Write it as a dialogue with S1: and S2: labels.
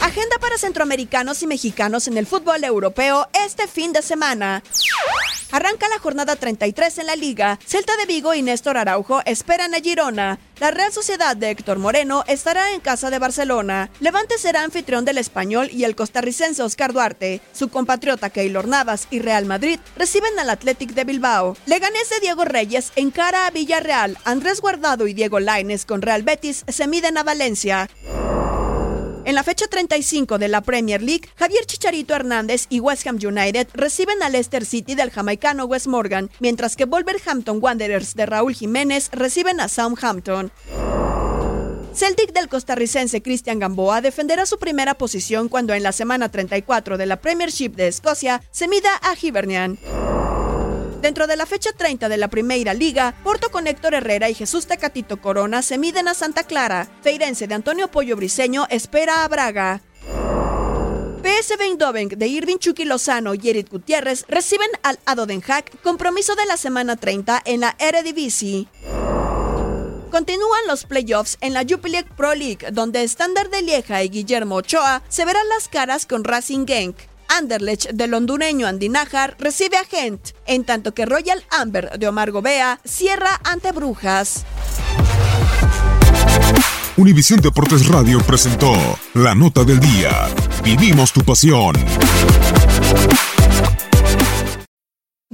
S1: Agenda para centroamericanos y mexicanos en el fútbol europeo este fin de semana. Arranca la jornada 33 en la liga. Celta de Vigo y Néstor Araujo esperan a Girona. La Real Sociedad de Héctor Moreno estará en casa de Barcelona. Levante será anfitrión del español y el costarricense Oscar Duarte. Su compatriota Keylor Navas y Real Madrid reciben al Athletic de Bilbao. Leganés de Diego Reyes encara a Villarreal. Andrés Guardado y Diego Laines con Real Betis se miden a Valencia. En la fecha 35 de la Premier League, Javier Chicharito Hernández y West Ham United reciben al Leicester City del jamaicano Wes Morgan, mientras que Wolverhampton Wanderers de Raúl Jiménez reciben a Southampton. Celtic del costarricense Cristian Gamboa defenderá su primera posición cuando en la semana 34 de la Premiership de Escocia se mida a Hibernian. Dentro de la fecha 30 de la Primera Liga, Porto con Héctor Herrera y Jesús Tecatito Corona se miden a Santa Clara. Feirense de Antonio Pollo Briseño espera a Braga. PSV Eindhoven de Irving Chucky Lozano y Eric Gutiérrez reciben al Ado Den Haag, compromiso de la semana 30 en la Eredivisie. Continúan los playoffs en la Jupiler Pro League, donde Standard de Lieja y Guillermo Ochoa se verán las caras con Racing Genk. Anderlecht del hondureño Andy Najar recibe a Gent, en tanto que Royal Amber de Omar Gobea cierra ante Brujas.
S2: Univisión Deportes Radio presentó La Nota del Día. Vivimos tu pasión.